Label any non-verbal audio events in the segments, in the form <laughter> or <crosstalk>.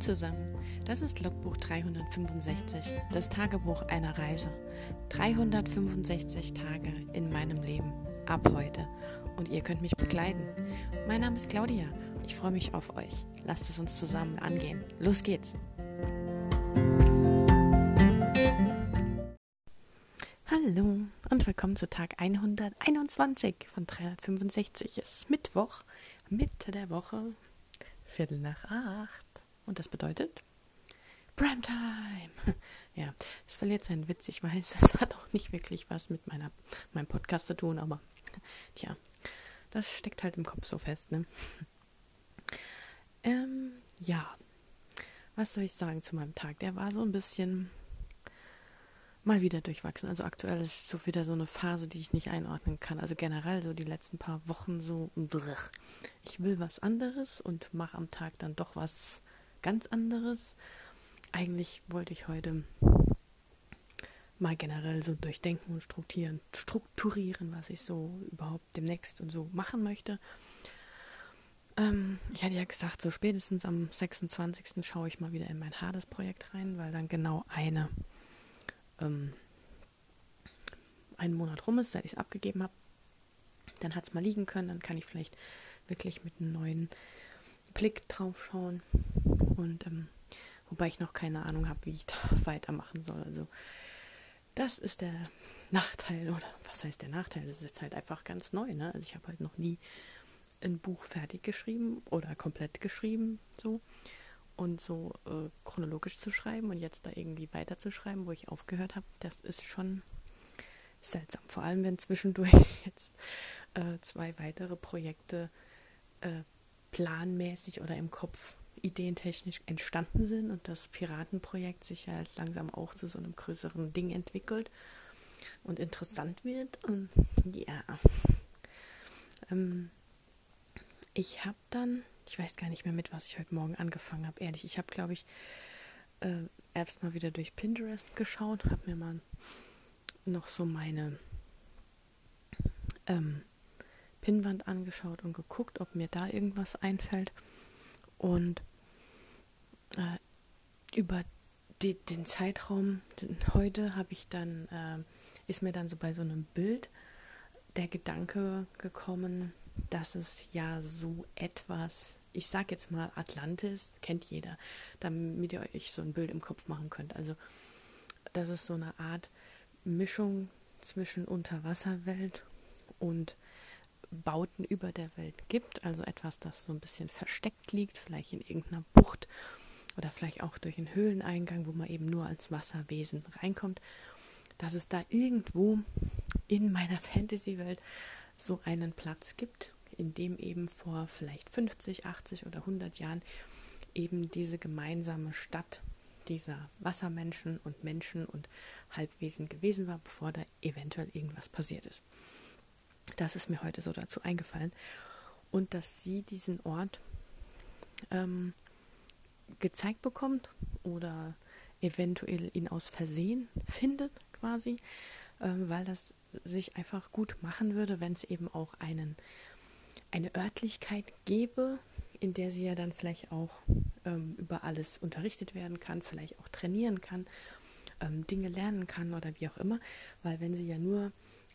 Zusammen, das ist Logbuch 365, das Tagebuch einer Reise. 365 Tage in meinem Leben, ab heute. Und ihr könnt mich begleiten. Mein Name ist Claudia, ich freue mich auf euch. Lasst es uns zusammen angehen. Los geht's! Hallo und willkommen zu Tag 121 von 365. Es ist Mittwoch, Mitte der Woche, Viertel nach acht. Und das bedeutet Primetime. <laughs> Ja, es verliert seinen Witz. Ich weiß, <laughs> es hat auch nicht wirklich was mit meiner, meinem Podcast zu tun, aber <laughs> tja, das steckt halt im Kopf so fest, ne? Ähm, ja, was soll ich sagen zu meinem Tag? Der war so ein bisschen mal wieder durchwachsen. Also aktuell ist so wieder so eine Phase, die ich nicht einordnen kann. Also generell so die letzten paar Wochen so, ich will was anderes und mache am Tag dann doch was ganz anderes. Eigentlich wollte ich heute mal generell so durchdenken und strukturieren, strukturieren, was ich so überhaupt demnächst und so machen möchte. Ähm, ich hatte ja gesagt, so spätestens am 26. schaue ich mal wieder in mein Hades-Projekt rein, weil dann genau eine ähm, einen Monat rum ist, seit ich es abgegeben habe. Dann hat es mal liegen können, dann kann ich vielleicht wirklich mit einem neuen Blick drauf schauen. Und ähm, wobei ich noch keine Ahnung habe, wie ich da <laughs> weitermachen soll. Also das ist der <laughs> Nachteil, oder was heißt der Nachteil? Das ist halt einfach ganz neu. Ne? Also ich habe halt noch nie ein Buch fertig geschrieben oder komplett geschrieben, so und so äh, chronologisch zu schreiben und jetzt da irgendwie weiterzuschreiben, wo ich aufgehört habe, das ist schon seltsam. Vor allem, wenn zwischendurch <laughs> jetzt äh, zwei weitere Projekte äh, planmäßig oder im Kopf ideentechnisch entstanden sind und das Piratenprojekt sich ja jetzt langsam auch zu so einem größeren Ding entwickelt und interessant wird. Und ja, ähm, ich habe dann, ich weiß gar nicht mehr mit, was ich heute Morgen angefangen habe, ehrlich. Ich habe, glaube ich, äh, erst mal wieder durch Pinterest geschaut, habe mir mal noch so meine ähm, Pinnwand angeschaut und geguckt, ob mir da irgendwas einfällt. Und äh, über die, den Zeitraum den, heute habe ich dann, äh, ist mir dann so bei so einem Bild der Gedanke gekommen, dass es ja so etwas, ich sag jetzt mal Atlantis, kennt jeder, damit ihr euch so ein Bild im Kopf machen könnt. Also das ist so eine Art Mischung zwischen Unterwasserwelt und Bauten über der Welt gibt, also etwas, das so ein bisschen versteckt liegt, vielleicht in irgendeiner Bucht oder vielleicht auch durch einen Höhleneingang, wo man eben nur als Wasserwesen reinkommt, dass es da irgendwo in meiner <laughs> Fantasy-Welt so einen Platz gibt, in dem eben vor vielleicht 50, 80 oder 100 Jahren eben diese gemeinsame Stadt dieser Wassermenschen und Menschen und Halbwesen gewesen war, bevor da eventuell irgendwas passiert ist. Das ist mir heute so dazu eingefallen. Und dass sie diesen Ort ähm, gezeigt bekommt oder eventuell ihn aus Versehen findet, quasi, ähm, weil das sich einfach gut machen würde, wenn es eben auch einen, eine Örtlichkeit gäbe, in der sie ja dann vielleicht auch ähm, über alles unterrichtet werden kann, vielleicht auch trainieren kann, ähm, Dinge lernen kann oder wie auch immer, weil wenn sie ja nur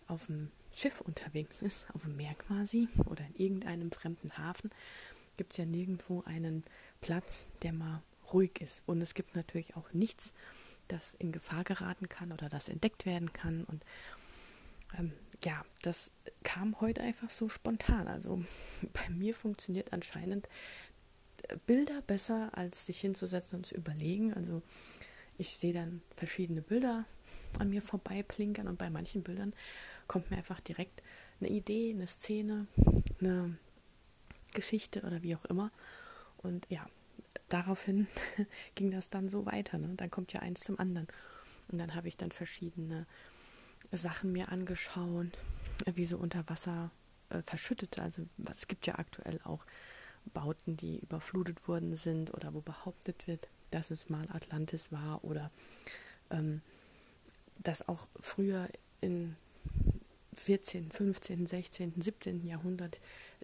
auf dem Schiff unterwegs ist, auf dem Meer quasi, oder in irgendeinem fremden Hafen, gibt es ja nirgendwo einen Platz, der mal ruhig ist. Und es gibt natürlich auch nichts, das in Gefahr geraten kann oder das entdeckt werden kann. Und ähm, ja, das kam heute einfach so spontan. Also <laughs> bei mir funktioniert anscheinend äh, Bilder besser, als sich hinzusetzen und zu überlegen. Also ich sehe dann verschiedene Bilder an mir vorbeiplinkern und bei manchen Bildern kommt mir einfach direkt eine Idee, eine Szene, eine Geschichte oder wie auch immer. Und ja, daraufhin <laughs> ging das dann so weiter. Ne? Dann kommt ja eins zum anderen. Und dann habe ich dann verschiedene Sachen mir angeschaut, wie so unter Wasser äh, verschüttet. Also es gibt ja aktuell auch Bauten, die überflutet worden sind oder wo behauptet wird, dass es mal Atlantis war oder ähm, dass auch früher in 14., 15., 16., 17. Jahrhundert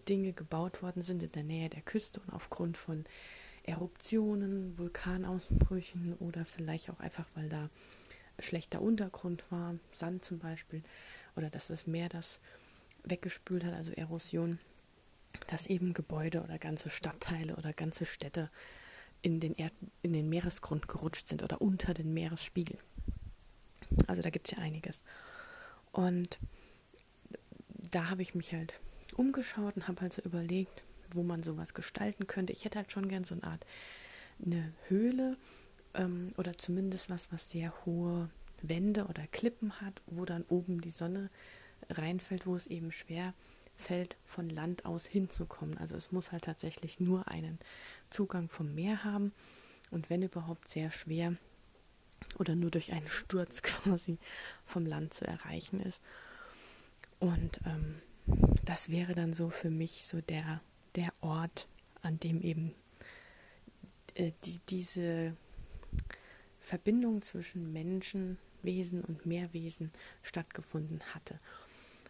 Dinge gebaut worden sind in der Nähe der Küste und aufgrund von Eruptionen, Vulkanausbrüchen oder vielleicht auch einfach, weil da schlechter Untergrund war, Sand zum Beispiel, oder dass das Meer das weggespült hat, also Erosion, dass eben Gebäude oder ganze Stadtteile oder ganze Städte in den, Erd in den Meeresgrund gerutscht sind oder unter den Meeresspiegel. Also da gibt es ja einiges. Und da habe ich mich halt umgeschaut und habe halt so überlegt, wo man sowas gestalten könnte. Ich hätte halt schon gern so eine Art eine Höhle ähm, oder zumindest was, was sehr hohe Wände oder Klippen hat, wo dann oben die Sonne reinfällt, wo es eben schwer fällt, von Land aus hinzukommen. Also es muss halt tatsächlich nur einen Zugang vom Meer haben und wenn überhaupt sehr schwer oder nur durch einen Sturz <laughs> quasi vom Land zu erreichen ist. Und ähm, das wäre dann so für mich so der, der Ort, an dem eben äh, die, diese Verbindung zwischen Menschenwesen und Meerwesen stattgefunden hatte.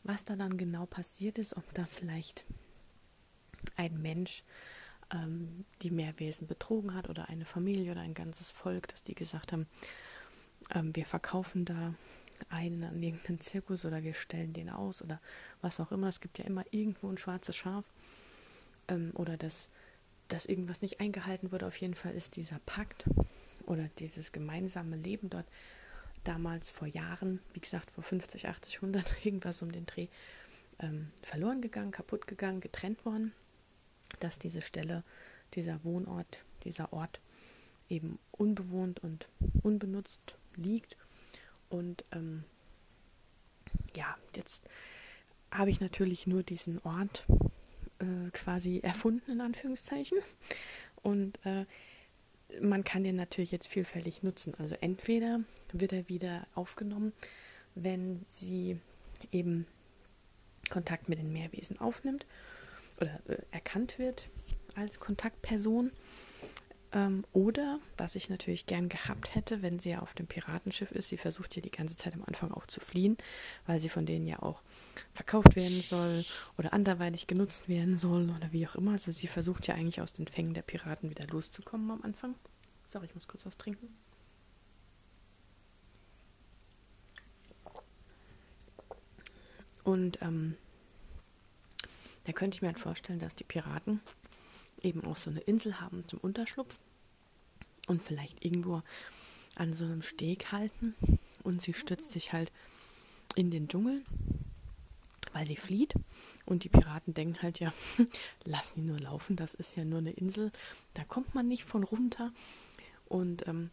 Was da dann genau passiert ist, ob da vielleicht ein Mensch ähm, die Meerwesen betrogen hat oder eine Familie oder ein ganzes Volk, dass die gesagt haben, ähm, wir verkaufen da einen an irgendeinen Zirkus oder wir stellen den aus oder was auch immer. Es gibt ja immer irgendwo ein schwarzes Schaf ähm, oder dass, dass irgendwas nicht eingehalten wurde. Auf jeden Fall ist dieser Pakt oder dieses gemeinsame Leben dort damals vor Jahren, wie gesagt vor 50, 80, 100, irgendwas um den Dreh, ähm, verloren gegangen, kaputt gegangen, getrennt worden, dass diese Stelle, dieser Wohnort, dieser Ort eben unbewohnt und unbenutzt liegt. Und ähm, ja, jetzt habe ich natürlich nur diesen Ort äh, quasi erfunden, in Anführungszeichen. Und äh, man kann den natürlich jetzt vielfältig nutzen. Also entweder wird er wieder aufgenommen, wenn sie eben Kontakt mit den Meerwesen aufnimmt oder äh, erkannt wird als Kontaktperson. Ähm, oder, was ich natürlich gern gehabt hätte, wenn sie ja auf dem Piratenschiff ist, sie versucht ja die ganze Zeit am Anfang auch zu fliehen, weil sie von denen ja auch verkauft werden soll oder anderweitig genutzt werden soll oder wie auch immer. Also sie versucht ja eigentlich aus den Fängen der Piraten wieder loszukommen am Anfang. Sorry, ich muss kurz was trinken. Und ähm, da könnte ich mir halt vorstellen, dass die Piraten eben auch so eine Insel haben zum Unterschlupf und vielleicht irgendwo an so einem Steg halten. Und sie stürzt sich halt in den Dschungel, weil sie flieht. Und die Piraten denken halt ja, <laughs> lass sie nur laufen, das ist ja nur eine Insel, da kommt man nicht von runter. Und ähm,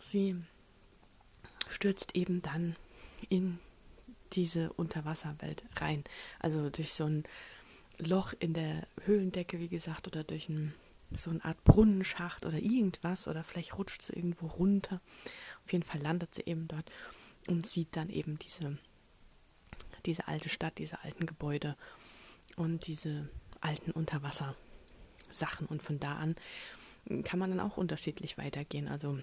sie stürzt eben dann in diese Unterwasserwelt rein, also durch so ein Loch in der Höhlendecke, wie gesagt, oder durch ein, so eine Art Brunnenschacht oder irgendwas, oder vielleicht rutscht sie irgendwo runter. Auf jeden Fall landet sie eben dort und sieht dann eben diese, diese alte Stadt, diese alten Gebäude und diese alten Unterwassersachen. Und von da an kann man dann auch unterschiedlich weitergehen. Also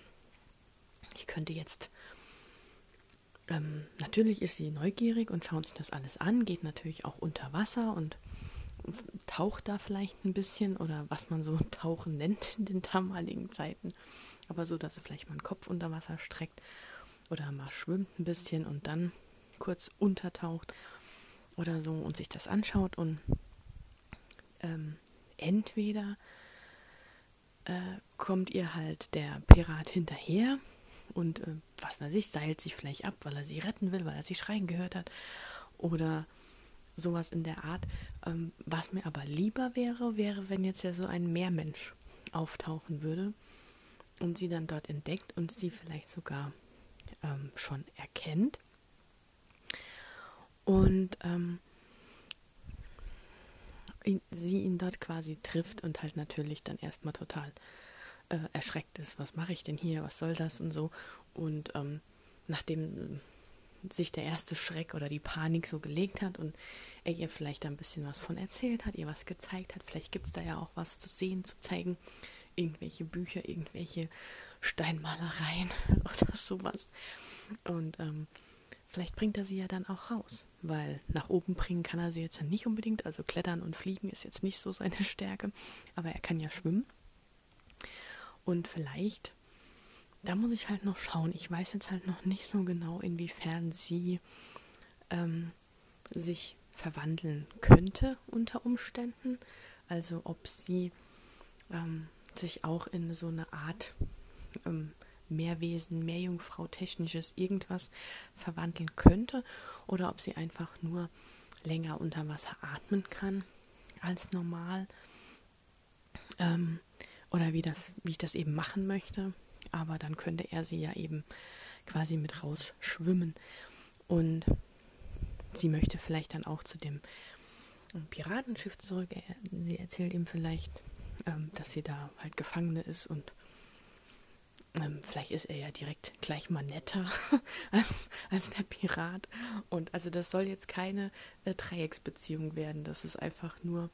ich könnte jetzt ähm, natürlich ist sie neugierig und schaut sich das alles an, geht natürlich auch unter Wasser und taucht da vielleicht ein bisschen oder was man so <laughs> Tauchen nennt in den damaligen Zeiten. Aber so, dass er vielleicht mal einen Kopf unter Wasser streckt oder mal schwimmt ein bisschen und dann kurz untertaucht oder so und sich das anschaut und ähm, entweder äh, kommt ihr halt der Pirat hinterher und äh, was weiß ich, seilt sich vielleicht ab, weil er sie retten will, weil er sie schreien gehört hat oder sowas in der Art. Ähm, was mir aber lieber wäre, wäre, wenn jetzt ja so ein Meermensch auftauchen würde und sie dann dort entdeckt und sie vielleicht sogar ähm, schon erkennt. Und ähm, sie ihn dort quasi trifft und halt natürlich dann erstmal total äh, erschreckt ist. Was mache ich denn hier? Was soll das? Und so. Und ähm, nachdem sich der erste Schreck oder die Panik so gelegt hat und er ihr vielleicht ein bisschen was von erzählt hat, ihr was gezeigt hat. Vielleicht gibt es da ja auch was zu sehen, zu zeigen. Irgendwelche Bücher, irgendwelche Steinmalereien <laughs> oder sowas. Und ähm, vielleicht bringt er sie ja dann auch raus, weil nach oben bringen kann er sie jetzt ja nicht unbedingt. Also klettern und fliegen ist jetzt nicht so seine Stärke, aber er kann ja schwimmen. Und vielleicht, da muss ich halt noch schauen. Ich weiß jetzt halt noch nicht so genau, inwiefern sie ähm, sich verwandeln könnte unter Umständen. Also ob sie ähm, sich auch in so eine Art ähm, Meerwesen, Meerjungfrau, technisches irgendwas verwandeln könnte oder ob sie einfach nur länger unter Wasser atmen kann als normal ähm, oder wie, das, wie ich das eben machen möchte. Aber dann könnte er sie ja eben quasi mit rausschwimmen und sie möchte vielleicht dann auch zu dem Piratenschiff zurück. sie erzählt ihm vielleicht, ähm, dass sie da halt Gefangene ist und ähm, vielleicht ist er ja direkt gleich mal netter <laughs> als, als, der Pirat. Und also das soll jetzt keine äh, Dreiecksbeziehung werden. Das ist einfach nur,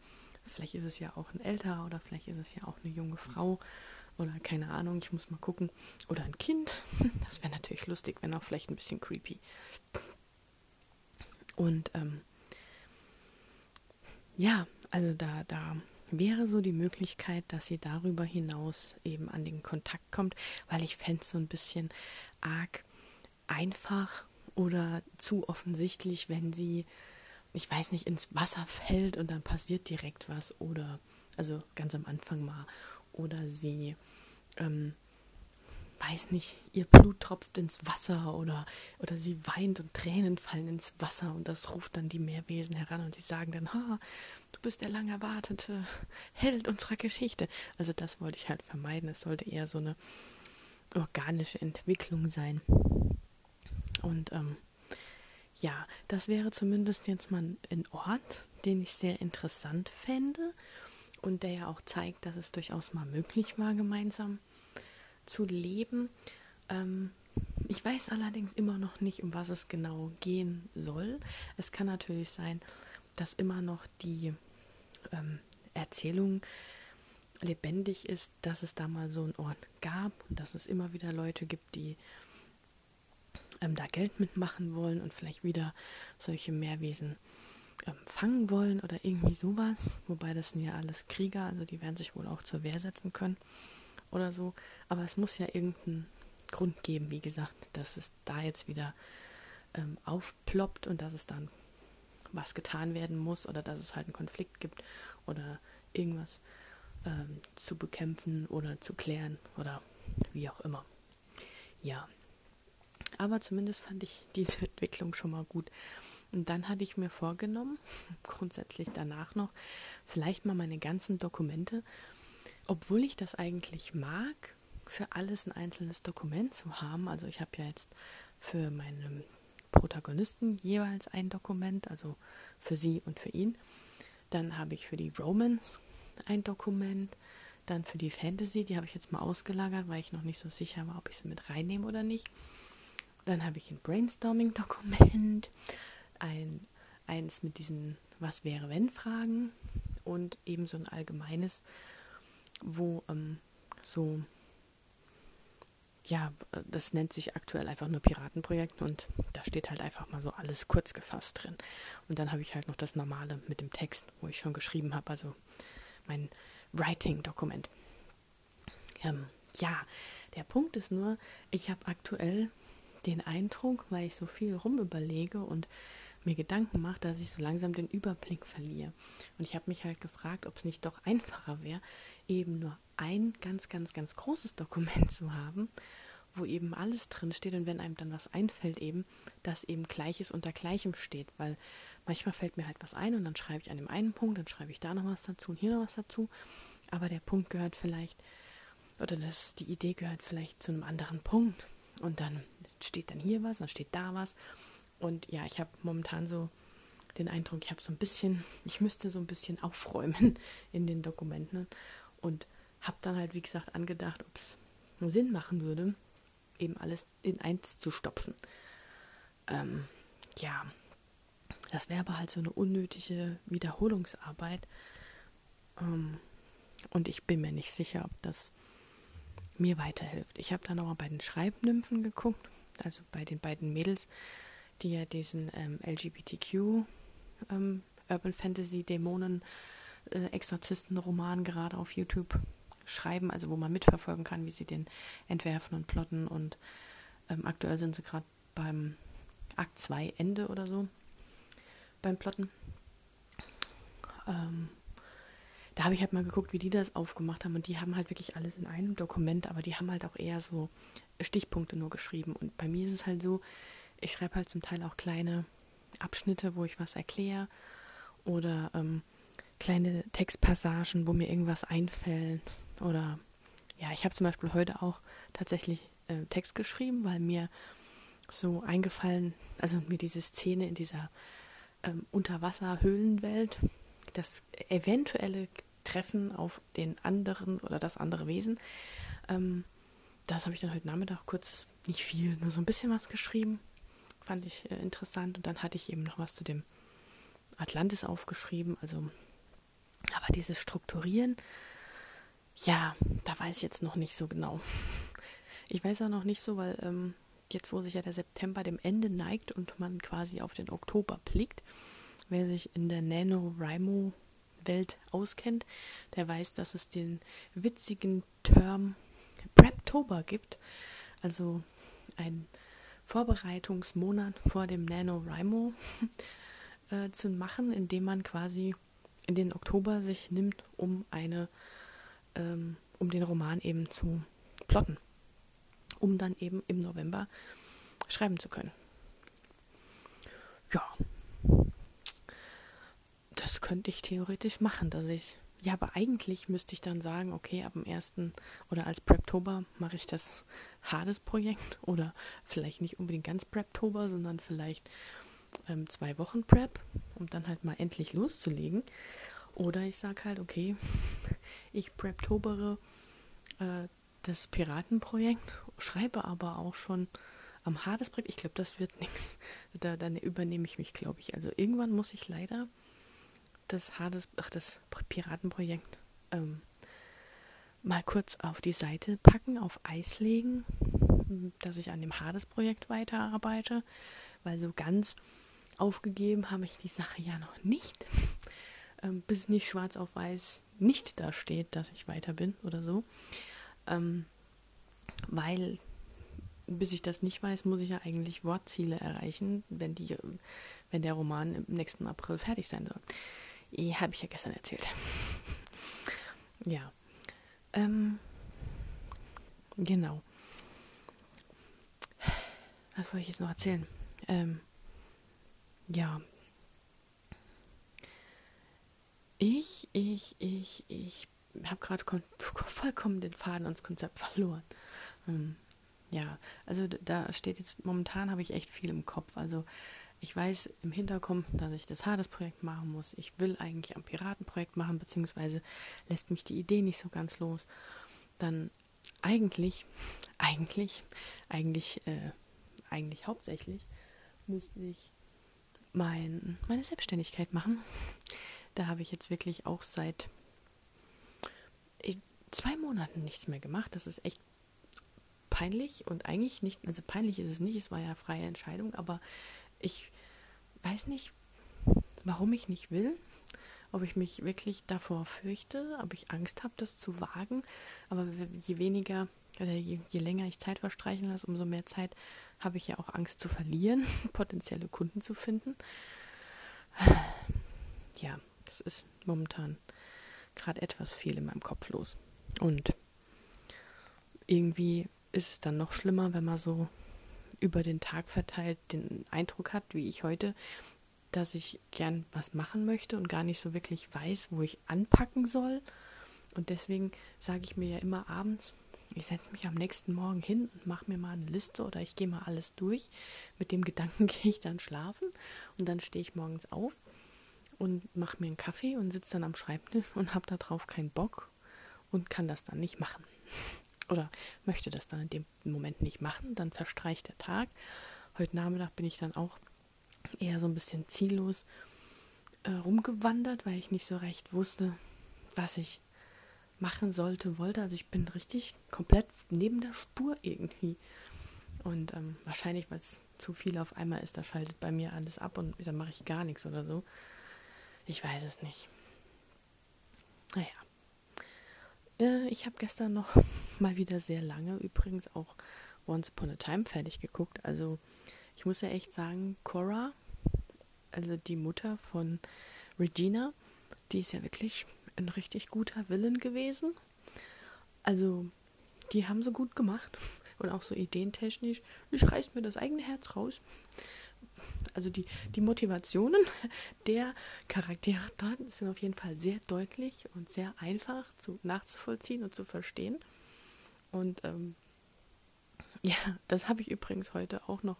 vielleicht ist es ja auch ein älterer oder vielleicht ist es ja auch eine junge Frau oder keine Ahnung, ich muss mal gucken. Oder ein Kind. <laughs> Das wäre natürlich lustig, wenn auch vielleicht ein bisschen creepy. Und ähm, ja, also da, da wäre so die Möglichkeit, dass sie darüber hinaus eben an den Kontakt kommt, weil ich fände es so ein bisschen arg einfach oder zu offensichtlich, wenn sie, ich weiß nicht, ins Wasser fällt und dann passiert direkt was oder, also ganz am Anfang mal, oder sie ähm, weiß nicht, ihr Blut tropft ins Wasser oder, oder sie weint und Tränen fallen ins Wasser und das ruft dann die Meerwesen heran und sie sagen dann, ha, du bist der lang erwartete Held unserer Geschichte. Also das wollte ich halt vermeiden. Es sollte eher so eine organische Entwicklung sein. Und ähm, ja, das wäre zumindest jetzt mal ein Ort, den ich sehr interessant fände und der ja auch zeigt, dass es durchaus mal möglich war, gemeinsam zu leben. Ähm, ich weiß allerdings immer noch nicht, um was es genau gehen soll. Es kann natürlich sein, dass immer noch die ähm, Erzählung lebendig ist, dass es da mal so einen Ort gab und dass es immer wieder Leute gibt, die ähm, da Geld mitmachen wollen und vielleicht wieder solche Meerwesen ähm, fangen wollen oder irgendwie sowas. Wobei das sind ja alles Krieger, also die werden sich wohl auch zur Wehr setzen können oder so. Aber es muss ja irgendeinen Grund geben, wie gesagt, dass es da jetzt wieder ähm, aufploppt und dass es dann was getan werden muss oder dass es halt einen Konflikt gibt oder irgendwas ähm, zu bekämpfen oder zu klären oder wie auch immer. Ja, aber zumindest fand ich <laughs> diese Entwicklung schon mal gut. Und dann hatte ich mir vorgenommen, <laughs> grundsätzlich danach noch, vielleicht mal meine ganzen Dokumente obwohl ich das eigentlich mag, für alles ein einzelnes Dokument zu haben. Also ich habe ja jetzt für meine Protagonisten jeweils ein Dokument, also für sie und für ihn. Dann habe ich für die Romance ein Dokument. Dann für die Fantasy, die habe ich jetzt mal ausgelagert, weil ich noch nicht so sicher war, ob ich sie mit reinnehme oder nicht. Dann habe ich ein Brainstorming-Dokument, ein, eins mit diesen Was wäre wenn Fragen und eben so ein allgemeines wo ähm, so, ja, das nennt sich aktuell einfach nur Piratenprojekt und da steht halt einfach mal so alles kurz gefasst drin. Und dann habe ich halt noch das normale mit dem Text, wo ich schon geschrieben habe, also mein Writing-Dokument. Ähm, ja, der Punkt ist nur, ich habe aktuell den Eindruck, weil ich so viel rumüberlege und mir Gedanken mache, dass ich so langsam den Überblick verliere. Und ich habe mich halt gefragt, ob es nicht doch einfacher wäre, eben nur ein ganz, ganz, ganz großes Dokument <laughs> zu haben, wo eben alles drin steht und wenn einem dann was einfällt, eben, dass eben Gleiches unter Gleichem steht, weil manchmal fällt mir halt was ein und dann schreibe ich an dem einen Punkt, dann schreibe ich da noch was dazu und hier noch was dazu, aber der Punkt gehört vielleicht, oder das, die Idee gehört vielleicht zu einem anderen Punkt. Und dann steht dann hier was, dann steht da was und ja, ich habe momentan so den Eindruck, ich habe so ein bisschen, ich müsste so ein bisschen aufräumen <laughs> in den Dokumenten und habe dann halt, wie gesagt, angedacht, ob es Sinn machen würde, eben alles in eins zu stopfen. Ähm, ja, das wäre aber halt so eine unnötige Wiederholungsarbeit. Ähm, und ich bin mir nicht sicher, ob das mir weiterhilft. Ich habe dann auch mal bei den Schreibnymphen geguckt, also bei den beiden Mädels, die ja diesen ähm, LGBTQ ähm, Urban Fantasy Dämonen äh, Exorzistenroman gerade auf YouTube schreiben, also wo man mitverfolgen kann, wie sie den entwerfen und plotten. Und ähm, aktuell sind sie gerade beim Akt 2 Ende oder so beim Plotten. Ähm, da habe ich halt mal geguckt, wie die das aufgemacht haben. Und die haben halt wirklich alles in einem Dokument, aber die haben halt auch eher so Stichpunkte nur geschrieben. Und bei mir ist es halt so, ich schreibe halt zum Teil auch kleine Abschnitte, wo ich was erkläre oder ähm, kleine Textpassagen, wo mir irgendwas einfällt. Oder ja, ich habe zum Beispiel heute auch tatsächlich äh, Text geschrieben, weil mir so eingefallen, also mir diese Szene in dieser ähm, Unterwasserhöhlenwelt, das eventuelle Treffen auf den anderen oder das andere Wesen, ähm, das habe ich dann heute Nachmittag kurz, nicht viel, nur so ein bisschen was geschrieben. Fand ich äh, interessant. Und dann hatte ich eben noch was zu dem Atlantis aufgeschrieben. Also, aber dieses Strukturieren, ja, da weiß ich jetzt noch nicht so genau. Ich weiß auch noch nicht so, weil ähm, jetzt, wo sich ja der September dem Ende neigt und man quasi auf den Oktober blickt, wer sich in der NaNoWriMo-Welt auskennt, der weiß, dass es den witzigen Term Preptober gibt. Also ein Vorbereitungsmonat vor dem NaNoWriMo <laughs> äh, zu machen, indem man quasi in den Oktober sich nimmt, um eine, ähm, um den Roman eben zu plotten um dann eben im November schreiben zu können. Ja, das könnte ich theoretisch machen, dass ich ja, aber eigentlich müsste ich dann sagen, okay, ab dem 1. oder als Preptober mache ich das Hades-Projekt <laughs> oder vielleicht nicht unbedingt ganz Preptober, sondern vielleicht ähm, zwei Wochen Prep, um dann halt mal endlich loszulegen. Oder ich sage halt, okay, <laughs> ich Preptobere äh, das Piratenprojekt, schreibe aber auch schon am Hades-Projekt. Ich glaube, das wird <laughs> nichts. Da, dann übernehme ich mich, glaube ich. Also irgendwann muss ich leider das Hades, ach, das Piratenprojekt ähm, mal kurz auf die Seite packen, auf Eis legen, dass ich an dem Hades-Projekt weiterarbeite, weil so ganz aufgegeben habe ich die Sache ja noch nicht, ähm, bis nicht schwarz auf weiß nicht da steht, dass ich weiter bin oder so. Ähm, weil bis ich das nicht weiß, muss ich ja eigentlich Wortziele erreichen, wenn, die, wenn der Roman im nächsten April fertig sein soll. Habe ich ja gestern erzählt. <laughs> ja. Ähm, genau. Was wollte ich jetzt noch erzählen? Ähm, ja. Ich, ich, ich, ich habe gerade vollkommen den Faden ans Konzept verloren. Hm. Ja, also da steht jetzt, momentan habe ich echt viel im Kopf. Also ich weiß im Hintergrund, dass ich das Hades-Projekt machen muss. Ich will eigentlich am Piratenprojekt machen, beziehungsweise lässt mich die Idee nicht so ganz los. Dann eigentlich, <laughs> eigentlich, eigentlich, äh, eigentlich hauptsächlich müsste ich mein, meine Selbstständigkeit machen. Da habe ich jetzt wirklich auch seit zwei Monaten nichts mehr gemacht. Das ist echt peinlich und eigentlich nicht, also peinlich ist es nicht, es war ja freie Entscheidung, aber ich weiß nicht, warum ich nicht will, ob ich mich wirklich davor fürchte, ob ich Angst habe, das zu wagen. Aber je weniger oder je, je länger ich Zeit verstreichen lasse, umso mehr Zeit habe ich ja auch Angst zu verlieren, <laughs> potenzielle Kunden zu finden. Ja, das ist momentan gerade etwas viel in meinem Kopf los. Und irgendwie ist es dann noch schlimmer, wenn man so über den Tag verteilt den Eindruck hat, wie ich heute, dass ich gern was machen möchte und gar nicht so wirklich weiß, wo ich anpacken soll. Und deswegen sage ich mir ja immer abends, ich setze mich am nächsten Morgen hin und mache mir mal eine Liste oder ich gehe mal alles durch. Mit dem Gedanken <laughs> gehe ich dann schlafen und dann stehe ich morgens auf und mache mir einen Kaffee und sitze dann am Schreibtisch und habe darauf keinen Bock und kann das dann nicht machen. Oder möchte das dann in dem Moment nicht machen, dann verstreicht der Tag. Heute Nachmittag bin ich dann auch eher so ein bisschen ziellos äh, rumgewandert, weil ich nicht so recht wusste, was ich machen sollte, wollte. Also ich bin richtig komplett neben der Spur irgendwie. Und ähm, wahrscheinlich, weil es zu viel auf einmal ist, da schaltet bei mir alles ab und dann mache ich gar nichts oder so. Ich weiß es nicht. Naja. Äh, ich habe gestern noch mal wieder sehr lange übrigens auch Once Upon a Time fertig geguckt. Also ich muss ja echt sagen, Cora, also die Mutter von Regina, die ist ja wirklich ein richtig guter Villain gewesen. Also die haben so gut gemacht <laughs> und auch so ideentechnisch. Ich reiß mir das eigene Herz raus. Also die, die Motivationen <laughs> der Charaktere dort sind auf jeden Fall sehr deutlich und sehr einfach zu, nachzuvollziehen und zu verstehen. Und ähm, <laughs> ja, das habe ich übrigens heute auch noch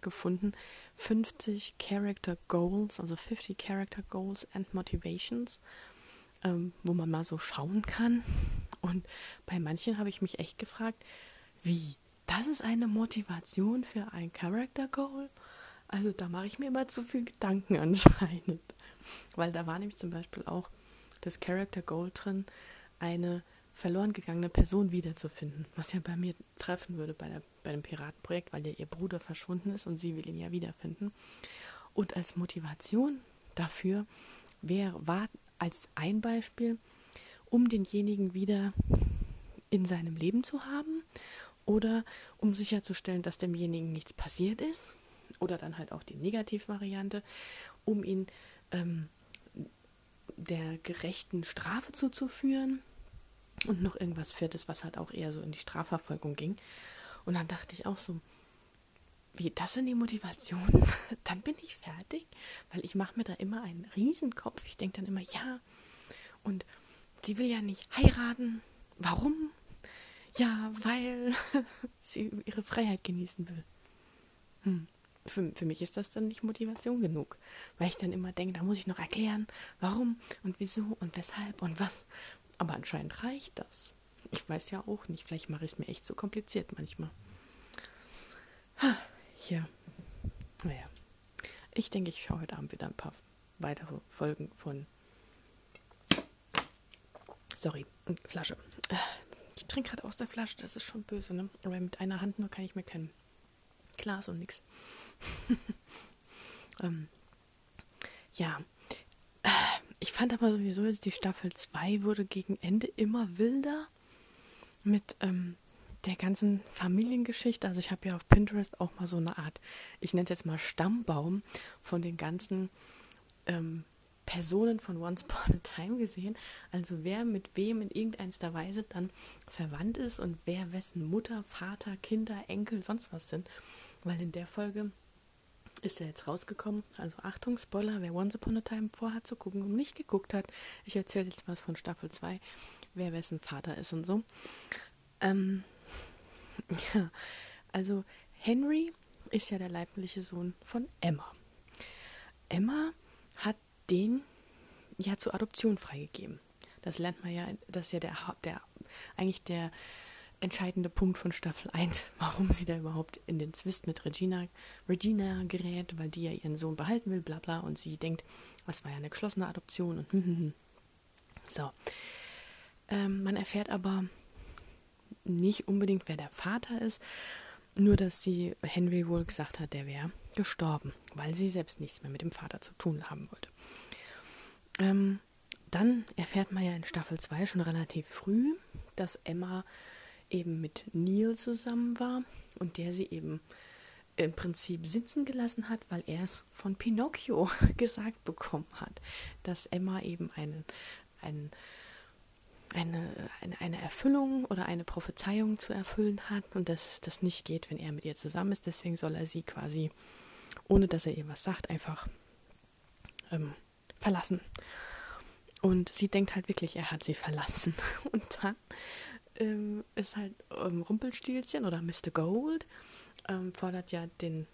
gefunden. 50 Character Goals, also 50 Character Goals and Motivations, ähm, wo man mal so schauen kann. <laughs> Und bei manchen habe ich mich echt gefragt, wie? Das ist eine Motivation für ein Character Goal? Also da mache ich mir immer zu viel Gedanken <laughs> anscheinend. Weil da war nämlich zum Beispiel auch das Character Goal drin, eine verloren gegangene Person wiederzufinden, was ja bei mir treffen würde bei, der, bei dem Piratenprojekt, weil ja ihr Bruder verschwunden ist und sie will ihn ja wiederfinden. Und als Motivation dafür wäre, war als ein Beispiel, um denjenigen wieder in seinem Leben zu haben oder um sicherzustellen, dass demjenigen nichts passiert ist oder dann halt auch die Negativvariante, um ihn ähm, der gerechten Strafe zuzuführen und noch irgendwas Viertes, was halt auch eher so in die Strafverfolgung ging. Und dann dachte ich auch so, wie das sind die Motivationen, <laughs> dann bin ich fertig, weil ich mache mir da immer einen Riesenkopf. Ich denke dann immer, ja, und sie will ja nicht heiraten. Warum? Ja, weil <laughs> sie ihre Freiheit genießen will. Hm. Für, für mich ist das dann nicht Motivation genug, weil ich dann immer denke, da muss ich noch erklären, warum und wieso und weshalb und was. Aber anscheinend reicht das. Ich weiß ja auch nicht. Vielleicht mache ich es mir echt zu kompliziert manchmal. Hier. Naja. Ich denke, ich schaue heute Abend wieder ein paar weitere Folgen von. Sorry, Flasche. Ich trinke gerade aus der Flasche, das ist schon böse, ne? Aber mit einer Hand nur kann ich mir kein Glas und nix. <laughs> ähm, ja, ich fand aber sowieso jetzt die Staffel 2 wurde gegen Ende immer wilder mit ähm, der ganzen Familiengeschichte. Also ich habe ja auf Pinterest auch mal so eine Art, ich nenne es jetzt mal Stammbaum von den ganzen ähm, Personen von Once Upon a Time gesehen. Also wer mit wem in irgendeiner Weise dann verwandt ist und wer wessen Mutter, Vater, Kinder, Enkel, sonst was sind. Weil in der Folge ist er jetzt rausgekommen. Also Achtung, Spoiler, wer Once Upon a Time vorhat zu gucken und nicht geguckt hat. Ich erzähle jetzt was von Staffel 2, wer wessen Vater ist und so. Ähm, <laughs> ja, also Henry ist ja der leibliche Sohn von Emma. Emma hat den ja zur Adoption freigegeben. Das lernt man ja, das ist ja der, der eigentlich der entscheidende Punkt von Staffel 1, <laughs> warum sie da überhaupt in den Zwist mit Regina, Regina gerät, weil die ja ihren Sohn behalten will, bla bla, und sie denkt, das war ja eine geschlossene Adoption und hm, hm, hm. so. Ähm, man erfährt aber nicht unbedingt, wer der Vater ist, nur dass sie Henry wohl gesagt hat, der wäre gestorben, weil sie selbst nichts mehr mit dem Vater zu tun haben wollte. Ähm, dann erfährt man ja in Staffel 2 schon relativ früh, dass Emma eben mit Neil zusammen war und der sie eben im Prinzip sitzen gelassen hat, weil er es von Pinocchio <laughs> gesagt bekommen hat, dass Emma eben einen, eine, eine, eine Erfüllung oder eine Prophezeiung zu erfüllen hat und dass das nicht geht, wenn er mit ihr zusammen ist. Deswegen soll er sie quasi, ohne dass er ihr was sagt, einfach ähm, verlassen. Und sie denkt halt wirklich, er hat sie verlassen. <laughs> Und dann ähm, ist halt ähm, Rumpelstilzchen oder Mr. Gold ähm, fordert ja den,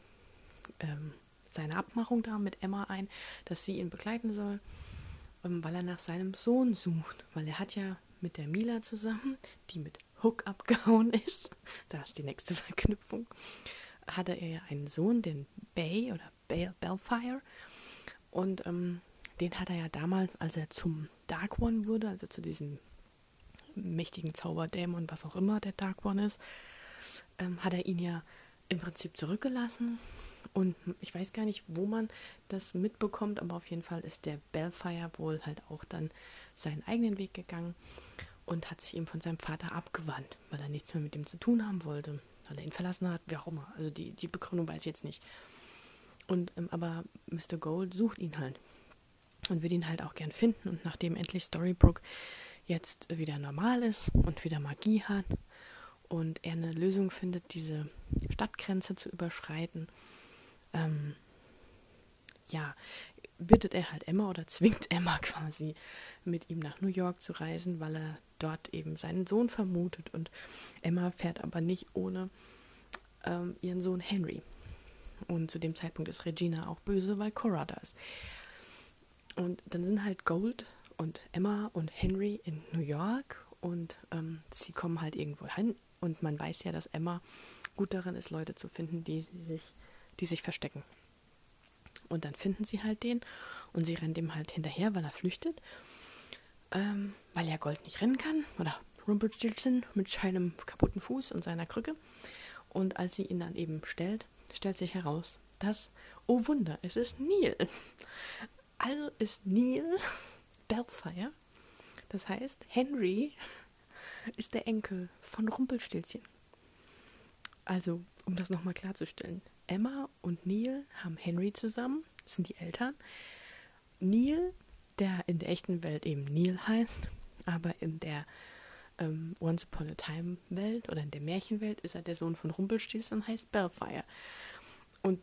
ähm, seine Abmachung da mit Emma ein, dass sie ihn begleiten soll, ähm, weil er nach seinem Sohn sucht. Weil er hat ja mit der Mila zusammen, die mit Hook abgehauen <laughs> ist, da ist die nächste Verknüpfung, hatte er ja einen Sohn, den Bay oder Bale Bellfire. Und ähm, den hat er ja damals, als er zum Dark One wurde, also zu diesem mächtigen Zauberdämon, was auch immer der Dark One ist, ähm, hat er ihn ja im Prinzip zurückgelassen. Und ich weiß gar nicht, wo man das mitbekommt, aber auf jeden Fall ist der Bellfire wohl halt auch dann seinen eigenen Weg gegangen. und hat sich eben von seinem Vater abgewandt, weil er nichts mehr mit ihm zu tun haben wollte, weil er ihn verlassen hat, wie auch immer. Also die, die Begründung weiß ich jetzt nicht. Und ähm, aber Mr. Gold sucht ihn halt und will ihn halt auch gern finden. Und nachdem endlich Storybrooke jetzt wieder normal ist und wieder Magie hat und er eine Lösung findet, diese Stadtgrenze zu überschreiten, ähm, ja, bittet er halt Emma oder zwingt <laughs> Emma quasi mit ihm nach New York zu reisen, weil er dort eben seinen Sohn vermutet und Emma fährt aber nicht ohne ähm, ihren Sohn Henry. Und zu dem Zeitpunkt ist Regina auch böse, weil Cora da ist. Und dann sind halt Gold und Emma und Henry in New York und ähm, sie kommen halt irgendwo hin. Und man weiß ja, dass Emma gut darin ist, Leute zu finden, die sich, die sich verstecken. Und dann finden sie halt den und sie rennen dem halt hinterher, weil er flüchtet. Ähm, weil ja Gold nicht rennen kann. Oder Rumpelstilzchen mit seinem kaputten Fuß und seiner Krücke. Und als sie ihn dann eben stellt, stellt sich heraus, dass, oh Wunder, es ist Neil. Also ist Neil Belfire. Das heißt, Henry <laughs> ist der Enkel von Rumpelstilzchen. Also, um das nochmal klarzustellen, Emma und Neil haben Henry zusammen, das sind die Eltern. Neil, der in der echten Welt eben Neil heißt, <laughs> aber in der ähm, Once Upon a Time Welt oder in der Märchenwelt ist er der Sohn von Rumpelstilzchen und heißt Bellfire. Und,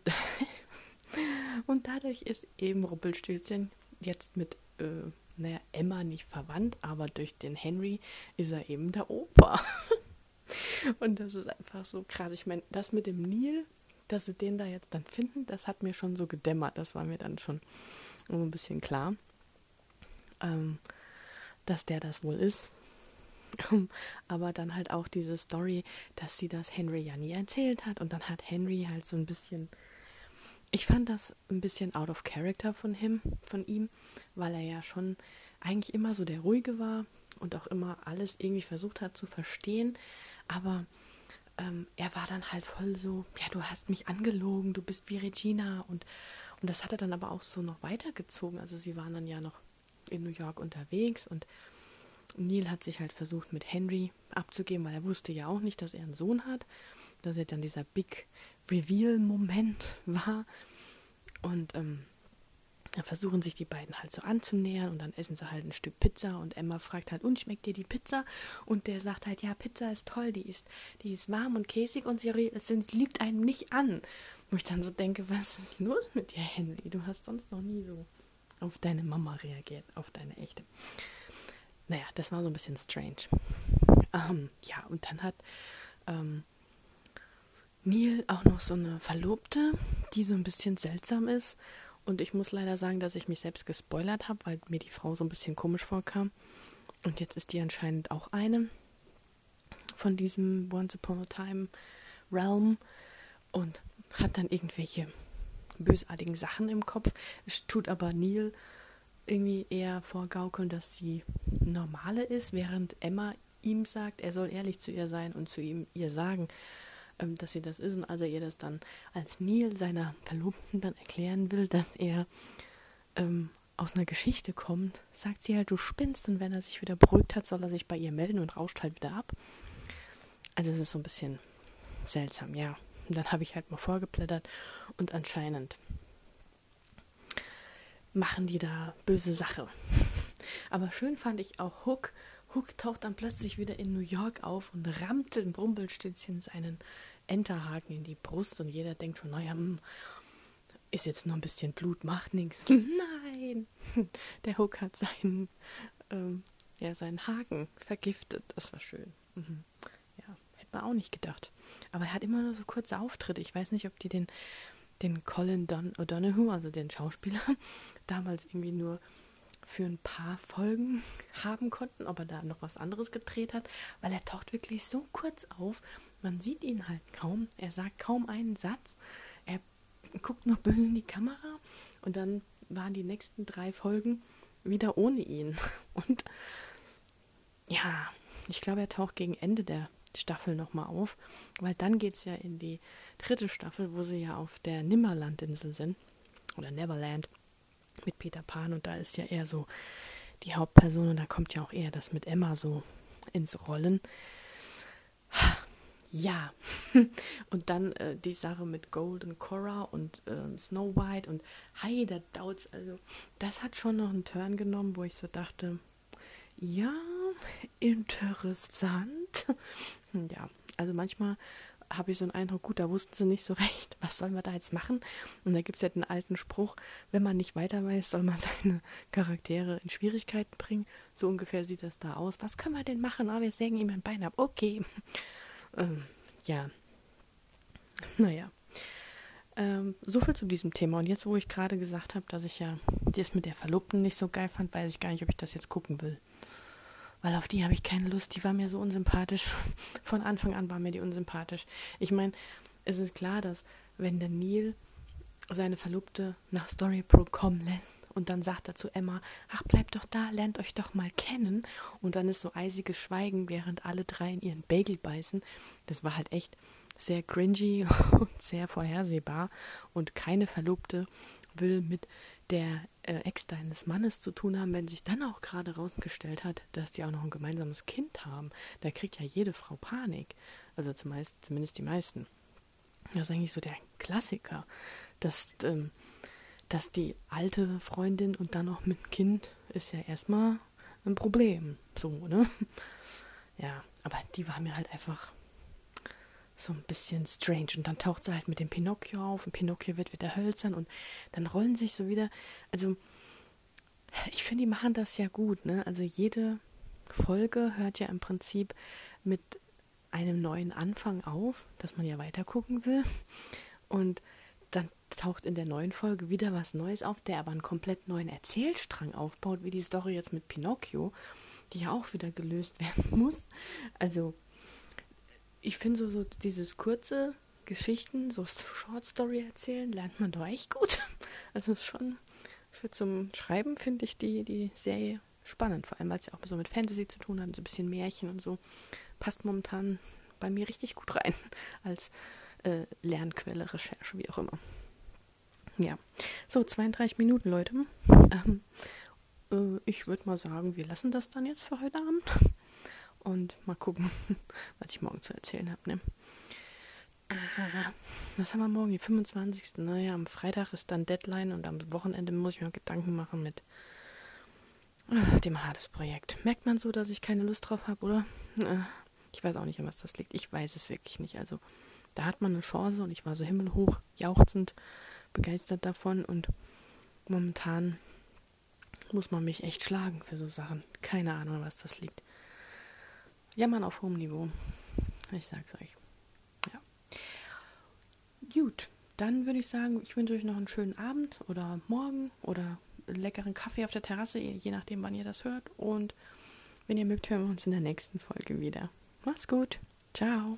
<laughs> und dadurch ist eben Rumpelstilzchen jetzt mit, äh, naja, Emma nicht verwandt, aber durch den Henry ist er eben der Opa. <laughs> und das ist einfach so krass. Ich meine, das mit dem Neil dass sie den da jetzt dann finden, das hat mir schon so gedämmert. Das war mir dann schon ein bisschen klar, ähm, dass der das wohl ist. <laughs> Aber dann halt auch diese Story, dass sie das Henry ja nie erzählt hat. Und dann hat Henry halt so ein bisschen. Ich fand das ein bisschen out of character von ihm, von ihm, weil er ja schon eigentlich immer so der Ruhige war und auch immer alles irgendwie versucht hat zu verstehen. Aber ähm, er war dann halt voll so, ja, du hast mich angelogen, du bist wie Regina und, und das hat er dann aber auch so noch weitergezogen. Also sie waren dann ja noch in New York unterwegs und Neil hat sich halt versucht mit Henry abzugeben, weil er wusste ja auch nicht, dass er einen Sohn hat, dass er dann dieser Big Reveal-Moment <laughs> war. Und ähm, dann versuchen sich die beiden halt so anzunähern und dann essen sie halt ein Stück Pizza und Emma fragt halt, und schmeckt dir die Pizza? Und der sagt halt, ja, Pizza ist toll, die ist, die ist warm und käsig und sie liegt einem nicht an. Wo ich dann so denke, <laughs> was ist los mit dir, Henry? Du hast sonst noch nie so auf deine Mama reagiert, auf deine echte. Naja, das war so ein bisschen strange. Ähm, ja, und dann hat ähm, Neil auch noch so eine Verlobte, die so ein bisschen seltsam ist und ich muss leider sagen, dass ich mich selbst gespoilert habe, weil mir die Frau so ein bisschen komisch vorkam. Und jetzt ist die anscheinend auch eine von diesem Once Upon a Time Realm und hat dann irgendwelche bösartigen Sachen im Kopf. Es tut aber Neil irgendwie eher vorgaukeln, dass sie normale ist, während Emma ihm sagt, er soll ehrlich zu ihr sein und zu ihm ihr sagen, ähm, dass sie das ist. Und als er ihr das dann als Neil seiner Verlobten dann erklären will, dass er ähm, aus einer Geschichte kommt, sagt sie halt, du spinnst und wenn er sich wieder beruhigt hat, soll er sich bei ihr melden und rauscht halt wieder ab. Also es ist so ein bisschen seltsam, ja. Und dann habe ich halt mal vorgeblättert und anscheinend machen die da böse Sache. Aber schön fand ich auch Hook, Hook taucht dann plötzlich wieder in New York auf und rammt dem Brumpelstützchen seinen Enterhaken in die Brust und jeder denkt schon, naja, hm, ist jetzt noch ein bisschen Blut, macht nichts. <laughs> Nein, <laughs> der Hook hat seinen, ähm, ja, seinen Haken vergiftet. Das war schön. Mhm. Ja, hätte man auch nicht gedacht. Aber er hat immer nur so kurze Auftritte. Ich weiß nicht, ob die den, den Colin Don O'Donoghue, also den Schauspieler, <laughs> damals irgendwie nur für ein paar Folgen <laughs> haben konnten, ob er da noch was anderes gedreht hat, weil er taucht wirklich so kurz auf. Man sieht ihn halt kaum. Er sagt kaum einen Satz. Er guckt noch böse in die Kamera und dann waren die nächsten drei Folgen wieder ohne ihn. <laughs> Und ja, ich glaube, er taucht gegen Ende der Staffel nochmal auf, weil dann geht es ja in die dritte Staffel, wo sie ja auf der Nimmerlandinsel sind. Oder Neverland mit Peter Pan und da ist ja eher so die Hauptperson und da kommt ja auch eher das mit Emma so ins Rollen. Ja, <laughs> und dann äh, die Sache mit Golden Cora und äh, Snow White und Heide Dauts, also das hat schon noch einen Turn genommen, wo ich so dachte, ja, interessant. <laughs> ja, also manchmal habe ich so einen Eindruck, gut, da wussten sie nicht so <laughs> recht, was sollen wir da jetzt machen? Und da gibt es ja den alten Spruch, wenn man nicht weiter weiß, soll man <laughs> seine Charaktere in Schwierigkeiten bringen. So ungefähr sieht das da aus. Was können wir denn machen? Ah, wir sägen ihm ein Bein ab. Okay. <laughs> Ähm, ja. Naja. Ähm, so viel zu diesem Thema. Und jetzt, wo ich gerade gesagt habe, dass ich ja das mit der Verlobten nicht so geil fand, weiß ich gar nicht, ob ich das jetzt gucken will weil auf die habe ich keine Lust. Die war mir so unsympathisch. <laughs> Von Anfang an war mir die unsympathisch. Ich meine, es ist klar, dass wenn der Neil seine Verlobte nach Storybrooke kommen lässt und dann sagt er zu Emma, ach bleibt doch da, lernt euch doch mal kennen und dann ist so eisiges Schweigen, während alle drei in ihren Bagel beißen. Das war halt echt sehr cringy <laughs> und sehr vorhersehbar und keine Verlobte will mit der äh, Ex deines Mannes zu tun haben, wenn sich dann auch gerade rausgestellt hat, dass die auch noch ein gemeinsames Kind haben. Da kriegt ja jede Frau Panik. Also zumeist, zumindest die meisten. Das ist eigentlich so der Klassiker, dass, ähm, dass die alte Freundin und dann noch mit Kind ist ja erstmal ein Problem. So, ne? <laughs> Ja, aber die war mir halt einfach so ein bisschen strange. Und dann taucht sie halt mit dem Pinocchio auf und Pinocchio wird wieder hölzern und dann rollen sich so wieder. Also, ich finde, die machen das ja gut, ne? Also, jede Folge hört ja im Prinzip mit einem neuen Anfang auf, dass man ja weiter gucken will. Und dann taucht in der neuen Folge wieder was Neues auf, der aber einen komplett neuen Erzählstrang aufbaut, wie die Story jetzt mit Pinocchio, die ja auch wieder gelöst <laughs> werden muss. Also ich finde so, so dieses kurze Geschichten, so Short Story erzählen, lernt man doch echt gut. <laughs> Also schon für zum Schreiben finde ich die, die Serie spannend, vor allem weil es ja auch so mit Fantasy zu tun hat, so ein bisschen Märchen und so. Passt momentan bei mir richtig gut rein <laughs> als äh, Lernquelle, Recherche, wie auch immer. Ja, so 32 Minuten, Leute. Ähm, äh, ich würde mal sagen, wir lassen das dann jetzt für heute Abend. <laughs> Und mal gucken, <laughs> was ich morgen zu erzählen habe. Ne? Was haben wir morgen? Die 25. Naja, am Freitag ist dann Deadline und am Wochenende muss ich mir Gedanken machen mit äh, dem Hades-Projekt. Merkt man so, dass ich keine Lust drauf habe, oder? Äh, ich weiß auch nicht, an was das liegt. Ich weiß es wirklich nicht. Also, da hat man eine Chance und ich war so himmelhoch, jauchzend begeistert davon und momentan muss man mich echt schlagen für so Sachen. Keine Ahnung, was das liegt. Jammern auf hohem Niveau. Ich sag's euch. Ja. Gut, dann würde ich sagen, ich wünsche euch noch einen schönen Abend oder morgen oder leckeren Kaffee auf der Terrasse, je nachdem, wann ihr das hört. Und wenn ihr mögt, hören wir uns in der nächsten Folge wieder. Macht's gut. Ciao.